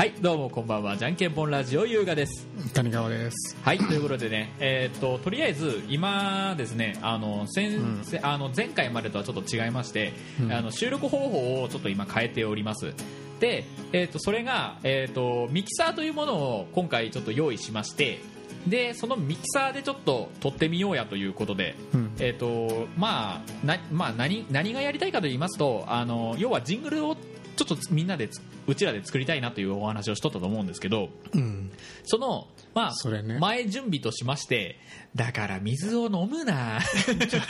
はいどうもこんばんは。じゃんけんぽんラジオ優雅です。谷川です。はいということでねえーっととりあえず今ですねあの先、うん。せあの前回までとはちょっと違いまして、うん。あの収録方法をちょっと今変えております。で、えーっとそれが、えーっとミキサーというものを今回ちょっと用意しましてでそのミキサーでちょっと撮ってみようやということで、うん。えーとまあなまあ、何何がやりたいかと言いますとあの要はジングルをちょっとみんなでつうちらで作りたいなというお話をしとったと思うんですけどうんその、まあそれね。前準備としましてだから水を飲むな。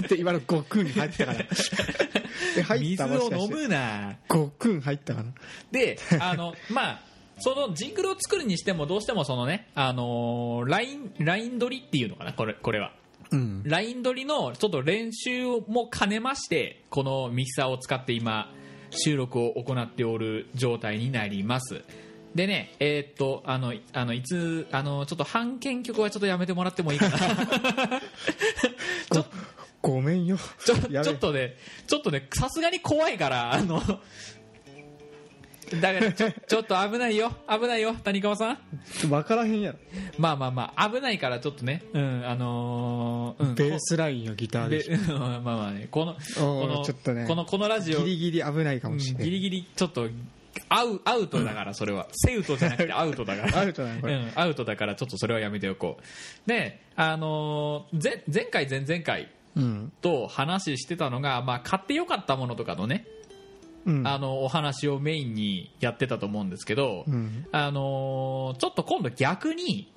で今の悟空に入ったから で入っ水たもしを飲むな。悟空入ったかな。であのまあそのジングルを作るにしてもどうしてもそのねあのラインライン取りっていうのかなこれこれは。うん。ライン取りのちょっと練習も兼ねましてこのミキサーを使って今収録を行っておる状態になります。でねえーっとあのあのいつあのちょっと判権曲はちょっとやめてもらってもいいかな。ちょごめんよ。ちょちょっとねちょっとねさすがに怖いからあのだからちょちょっと危ないよ。危ないよ谷川さん。分からへんやろ。まあまあまあ危ないからちょっとね。うんあのーうん。ベースラインをギターで。でまあまあね。このこのちょっとね。このこのラジオ。ギリギリ危ないかうんもしれないギリギリちょっとアウアウトだからそれは、セウトじゃなくてアウトだから。アウトなのこれ。うん、アウトだからちょっとそれはやめておこう。であのー前前回前々回うん。と話してたのが、まあ、買ってよかったものとかのね、うん。あのお話をメインにやってたと思うんですけど、うん。あのーちょっと今度逆に、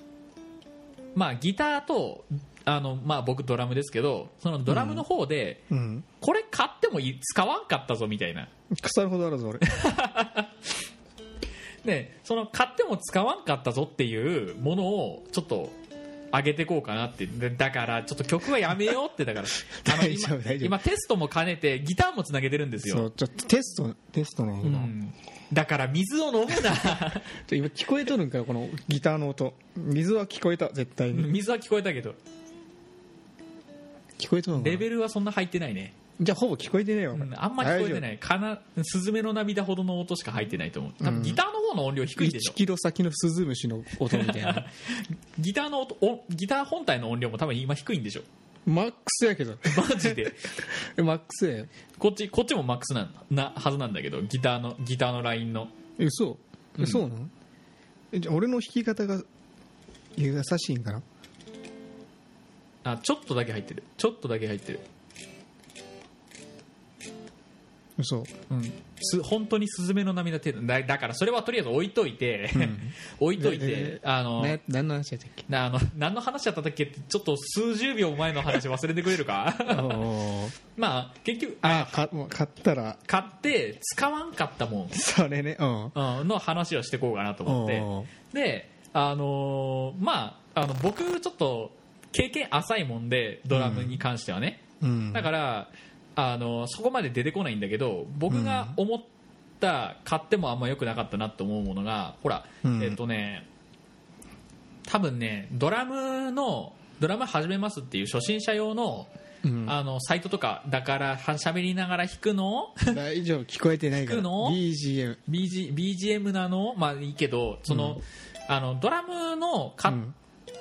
まあ、ギターとあの、まあ、僕ドラムですけどそのドラムの方で、うん。これ買っても使わんかったぞみたいな。腐るほどあるぞ俺。で その買っても使わんかったぞっていうものをちょっと上げていこうかなって。でだからちょっと曲はやめようってだから。あ の大丈夫今大丈夫。今テストも兼ねてギターもつなげてるんですよ。そうちょっとテストテストねう今ん。だから水を飲むな。今聞こえとるんかよこのギターの音。水は聞こえた絶対に。水は聞こえたけど。聞こえとるのかな？レベルはそんな入ってないね、じゃあほぼ聞こえてねえわうんあんま聞こえてない。いかなスズメの涙ほどの音しか入ってないと思う。多分ギターの方の音量低いでしょ。1キロ先のスズムシの音みたいな。ギターの音おギター本体の音量も多分今低いんでしょ。マックスやけど。マジで。マックスやよ。こっちこっちもマックスなんなはずなんだけどギターのギターのラインの。え嘘？うん。えそうなの？えじゃあ俺の弾き方が優しいんかな？あちょっとだけ入ってる。ちょっとだけ入ってる嘘。うん。す本当にスズメの涙程度だだからそれはとりあえず置いといて、置いといて、であの、ね何の話やったっけ？なあの何の話だったっけってちょっと数十秒前の話忘れてくれるか？まあ結局あかもう買ったら。買って使わんかったもん。それねうん。うんの話をしていこうかなと思って。であのーまああの僕ちょっと経験浅いもんでドラムに関してはね、うん。だからあのそこまで出てこないんだけど僕が思った買ってもあんま良くなかったなと思うものがほら、うん。えっとね多分ねドラムのドラム始めますっていう初心者用のうん。あのサイトとかだからは喋りながら弾くのを大丈夫聞こえてないから。聞くの？BGM BG BGM なの？まあいいけどその、あのドラムのか、うん。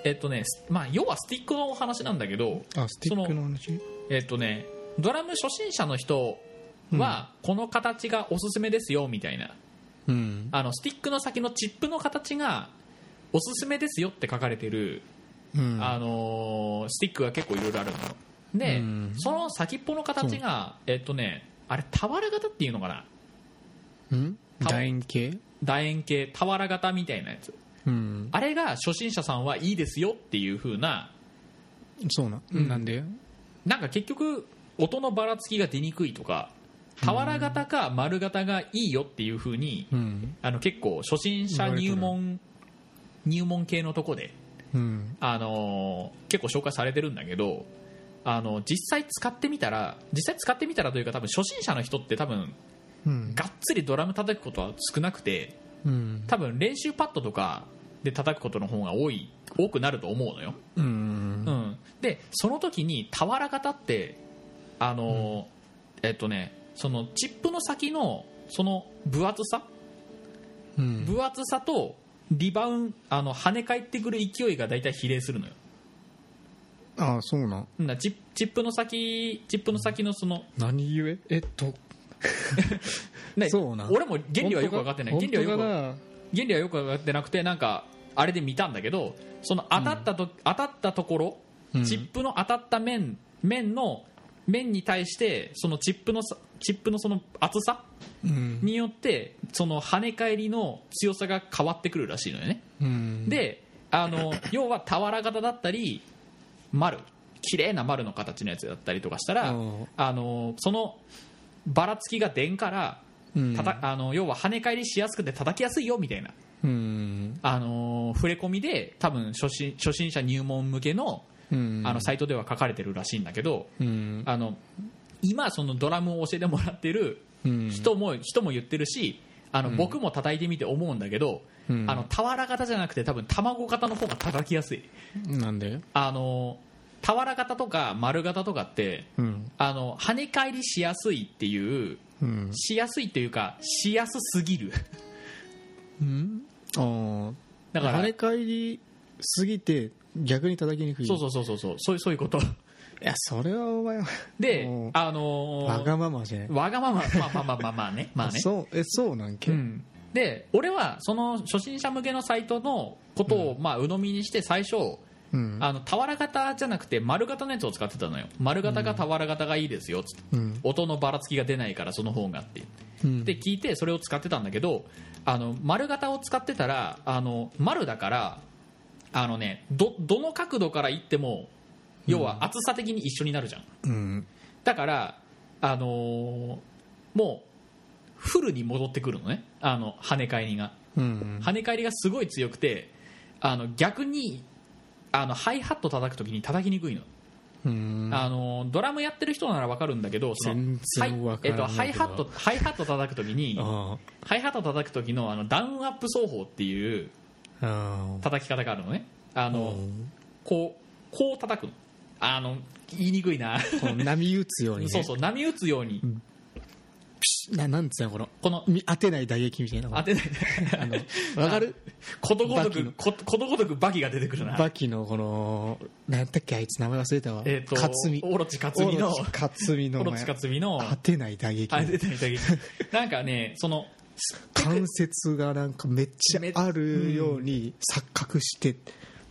えっとねすまあ要はスティックのお話なんだけどあスティックの話？えっとねドラム初心者の人はこの形がおすすめですよみたいな。うん。あのスティックの先のチップの形がおすすめですよって書かれてる、うん。あのースティックが結構いろいろあるの。で、うん。その先っぽの形がえっとねあれ俵型っていうのかな？うん？楕円形？楕円形俵型みたいなやつ。うん。あれが初心者さんはいいですよっていう風なそうなうん。なんで？なんか結局音のばらつきが出にくいとか俵型か丸型がいいよっていう風にうん。あの結構初心者入門入門系のとこで、うん。あのー結構紹介されてるんだけどあの実際使ってみたら実際使ってみたらというか多分初心者の人って多分うん。がっつりドラム叩くことは少なくてうん。多分練習パッドとかで叩くことの方が多い多くなると思うのよ、うん。うん、でその時に俵型ってあのーえっとねそのチップの先のその分厚さ？うん。分厚さとリバウンあの跳ね返ってくる勢いが大体比例するのよ。ああそうなん。チップの先チップの先のその何故？えっと。ねそうなん。俺も原理はよく分かってない。原本理はよく原理はよく分かってなくてなんかあれで見たんだけどその当たったと、当たったところ、うん。チップの当たった面面の面に対してそのチップのさチップのその厚さうん。によってその跳ね返りの強さが変わってくるらしいのよね。うん。であの 要は俵型だったり丸。綺麗な丸の形のやつだったりとかしたらう。んあのそのばらつきが出んからうん。たたあの要は跳ね返りしやすくて叩きやすいよみたいな。うん。あの触れ込みで多分初心初心者入門向けのうんあのサイトでは書かれてるらしいんだけどうん。あの今そのドラムを教えてもらってるうん。人も人も言ってるしあのうん。僕も叩いてみて思うんだけどうん。あの俵型じゃなくて多分卵型の方が叩きやすい。なんで？あの俵型とか丸型とかってうん。あの跳ね返りしやすいっていううん。しやすいというかしやすすぎる。うん。ああだから跳ね返りすぎて逆に叩きにくい。そうそうそうそう。そうそういうそういうこと。いやそれはお前はであのーわがままじゃないわがまま。まあまあまあまあまあね。まあね。そうえそうなんけ、うん。で俺はその初心者向けのサイトのことをまあ鵜呑みにして最初うん。あの俵型じゃなくて丸型のやつを使ってたのよ。丸型か俵型がいいですよつって。うん。音のばらつきが出ないからその方がって。うん。で聞いてそれを使ってたんだけどあの丸型を使ってたらあの丸だからあのねどどの角度からいっても要は厚さ的に一緒になるじゃん。うん。だからあのーもうフルに戻ってくるのね。あの跳ね返りが。うん。跳ね返りがすごい強くてあの逆にあのハイハット叩くときに叩きにくいの。うん。あのドラムやってる人なら分かるんだけどえっと、ハイハットハイハット叩くときにあハイハット叩く時のあのダウンアップ奏法っていう叩き方があるのね。ああのこうこう叩くの。あの言いにくいな。波打つように、ね、そうそう波打つように。ななんつうのこの。この。み当てない打撃みたいな当てない。あの わかる？ことごとくこことごとくバキが出てくるな。バキのこのなんだっけあいつ名前忘れたわ。えっ、と克実オロチ克実の。オロのオロの。当てない打撃。あ出てないだけなんかねその関節がなんかめっちゃあるように錯覚して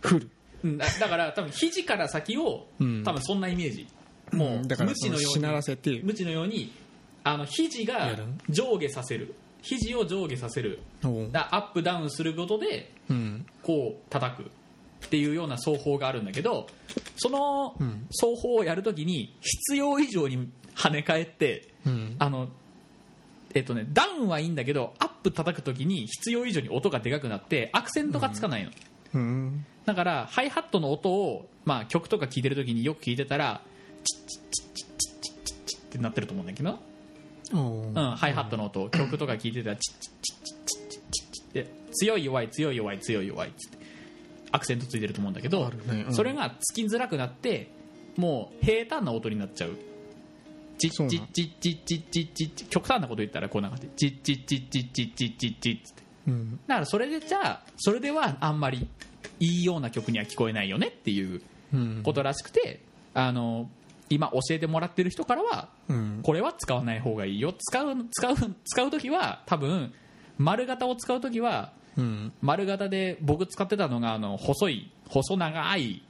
振る。うん。だだから多分肘から先を、うん。多分そんなイメージ。もうだから無知のようそのしならに無知のようにあの肘が上下させる。肘を上下させる。だアップダウンすることでうん。こう叩くっていうような奏法があるんだけどそのうん。奏法をやるときに必要以上に跳ね返ってうん。あのえっとねダウンはいいんだけどアップ叩くときに必要以上に音がでかくなってアクセントがつかないの、うん。だからハイハットの音を、まあ、曲とか聴いてるときによく聞いてたらチッチッチッチッチッチッチッチッってなってると思うんだけど、おううん、ハイハットの音曲とか聞いてたらチッチッチッチッチッチッチッチッって強い弱い強い弱い強い弱いっつってアクセントついてると思うんだけど、ねうんそれがつきづらくなってもう平坦な音になっちゃうチッチッチッチッチッチッチッチッ極端なこと言ったらこんな感じチッチッチッチッチッチッチッチッってうんだからそれでじゃあそれではあんまりいいような曲には聞こえないよねっていうことらしくてあの今教えてもらってる人からはうんこれは使わない方がいいよ使う使う使う時は多分丸型を使う時はうん丸型で僕使ってたのがあの細い細長い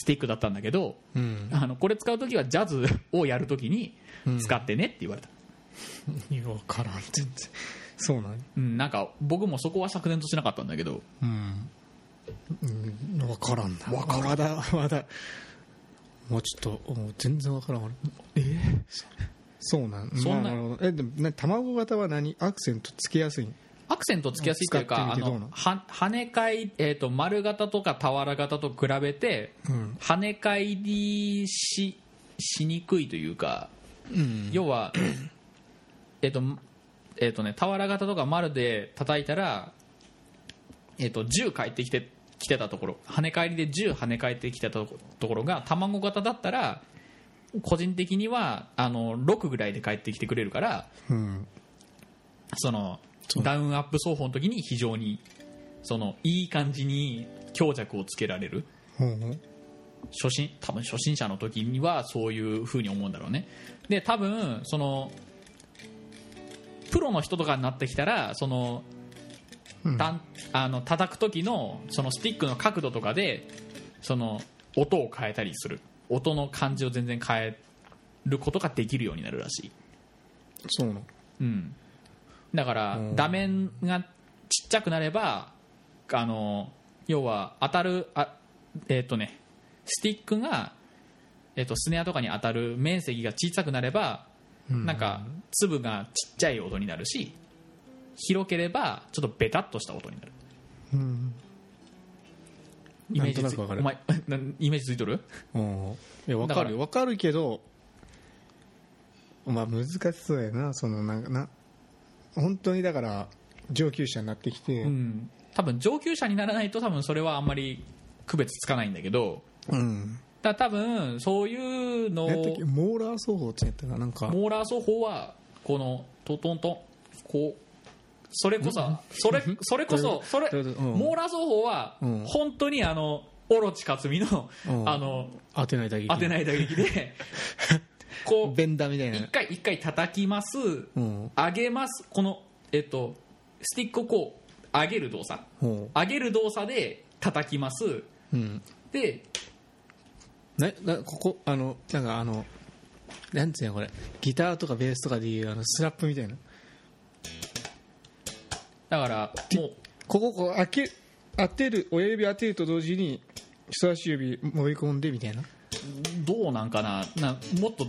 スティックだったんだけどうん。あのこれ使う時はジャズ をやる時に使ってねって言われた、いや分からん。全然そうなんうん、なんか僕もそこは釈然としなかったんだけど。うん、うん、分からんな。分からん。まだまだ。もうちょっと全然分からん。え？そうなん。そんな？まあえでもな卵型は何？アクセントつけやすいん？アクセントつきやすいというかてみてどうなの？のは跳ね返り、えー、と丸型とか俵型と比べてうん、跳ね返りししにくいというかうん、要はえっとえっとね俵型とか丸で叩いたらえっと10返ってきてきてたところ跳ね返りで10跳ね返ってきてたところが卵型だったら個人的にはあの6ぐらいで返ってきてくれるからうん。そのダウンアップ奏法の時に非常にそのいい感じに強弱をつけられる。ほうほう初心多分初心者の時にはそういう風に思うんだろうね。で多分そのプロの人とかになってきたらそのうん。たんあの叩く時のそのスティックの角度とかでその音を変えたりする。音の感じを全然変えることができるようになるらしい、そうなの。うん、だからうん。画面がちっちゃくなればあの要は当たるあえっ、とねスティックが、えー、とスネアとかに当たる面積が小さくなればうん。なんか粒がちっちゃい音になるし広ければちょっとベタっとした音になる。うん。イメージつお前 なイメージついとる？うん。いやわだかるわかるけどまあ難しそうやな。そのなんかな本当にだから上級者になってきてうん。多分上級者にならないと多分それはあんまり区別つかないんだけどうん。だ多分そういうのモーラー奏法ってやったかななんか。モーラー奏法はこのトントントンこうそれこそそれそれこそそれモーラー奏法はうん。本当にあのオロチ克実のうん。あの当てないだけ当てない打撃で こうベンダーみたいな。一回一回叩きますうん。上げます。このえっとスティックをこう上げる動作。ほ上げる動作で叩きます。ううん。でななここあのなんかあのなんつうのこれ。ギターとかベースとかでいうあのスラップみたいな。だからもうこここう開け当てる親指当てると同時に人差し指もみ込んでみたいなどうなんかな？なもっと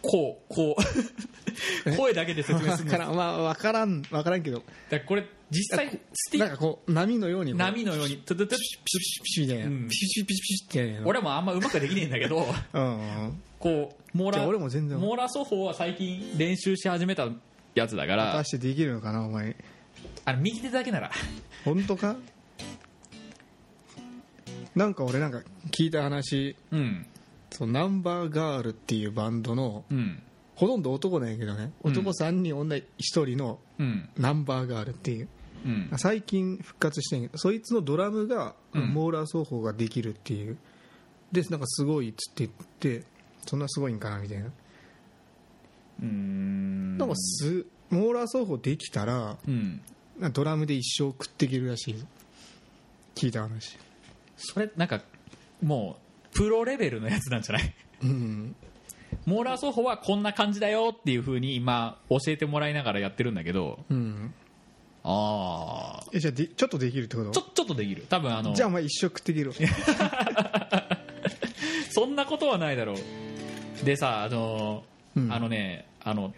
こうこう 声だけで説明するからん。まあ分からん分からんけど。だこれ実際スティッなんかこう波のように波のようにトゥトゥトゥピシュピシュピシュみたいな、うんピシュピシュピシュって俺もあんまうまくできねえんだけどうんこうモーラ俺も全然モーラー奏法は最近練習し始めたやつだか果らたしてできるのかなお前あの右手だけなら本当かなんか俺なんか聞いた話うん。そうナンバーガールっていうバンドのうん。ほとんど男なんやけどね。うん。男3人女1人のうん。ナンバーガールっていう。うん。最近復活してんけどそいつのドラムが、うん。モーラー奏法ができるっていう。でなんかすごいっつって言ってそんなすごいんかなみたいな、うん。なんかすモーラー奏法できたらうん。ドラムで一生食っていけるらしい聞いた話それなんかもうプロレベルのやつなんじゃない？うん。モーラー奏法はこんな感じだよっていうふうに今教えてもらいながらやってるんだけど。うん。ああえじゃあでちょっとできるってこと？ちょちょっとできる。多分あの。じゃあお前一生食っていけるそんなことはないだろう。でさあの、うん。あのねあの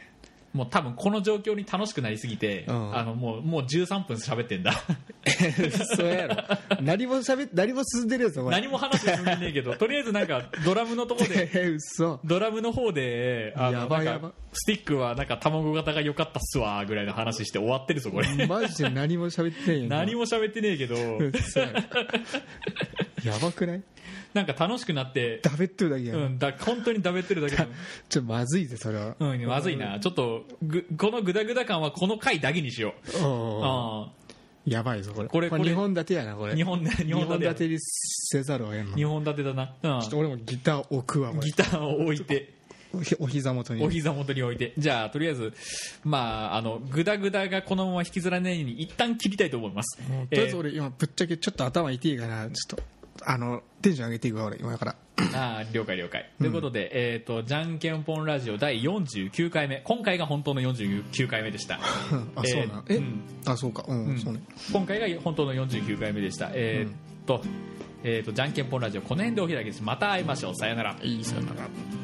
もう多分この状況に楽しくなりすぎて、うん。あのもうもう13分喋ってんだ そうやろ。何もしゃべ何も進んでるやつお前。何も話進んでねえけどとりあえずなんかドラムのとこで ドラムの方でスティックはなんか卵型が良かったっすわぐらいの話して終わってるぞこれ。マジで何も喋ってないやん。何も喋ってねえけど。嘘やろやばくない？なんか楽しくなってダベってるだけやん、うんだ本当にだべってるだけだちょっとまずいぜそれは。うんまずいな。ちょっとぐこのグダグダ感はこの回だけにしよう。おーあやばいぞこれ。これこれ2本立てやなこれ。あ日本立て本立てにせざるを得んの。日本立てだな、うん。ちょっと俺もギター置くわギターを置いて。お膝元に。お膝元に置いて。じゃあとりあえずまああのグダグダがこのまま引きずらないように一旦切りたいと思います。とりあえず俺今ぶっちゃけちょっと頭痛いからちょっとあのテンション上げていくわ俺今から。ああ了解了解、ということで、えー、とじゃんけんぽんラジオ第49回目今回が本当の49回目でした。あそうなんえ、うん。あそうか。うん、うん。そうね。今回が本当の49回目でした。えーっと、えー、とじゃんけんぽんラジオこの辺でお開きです。また会いましょう。さよなら。いいさよなら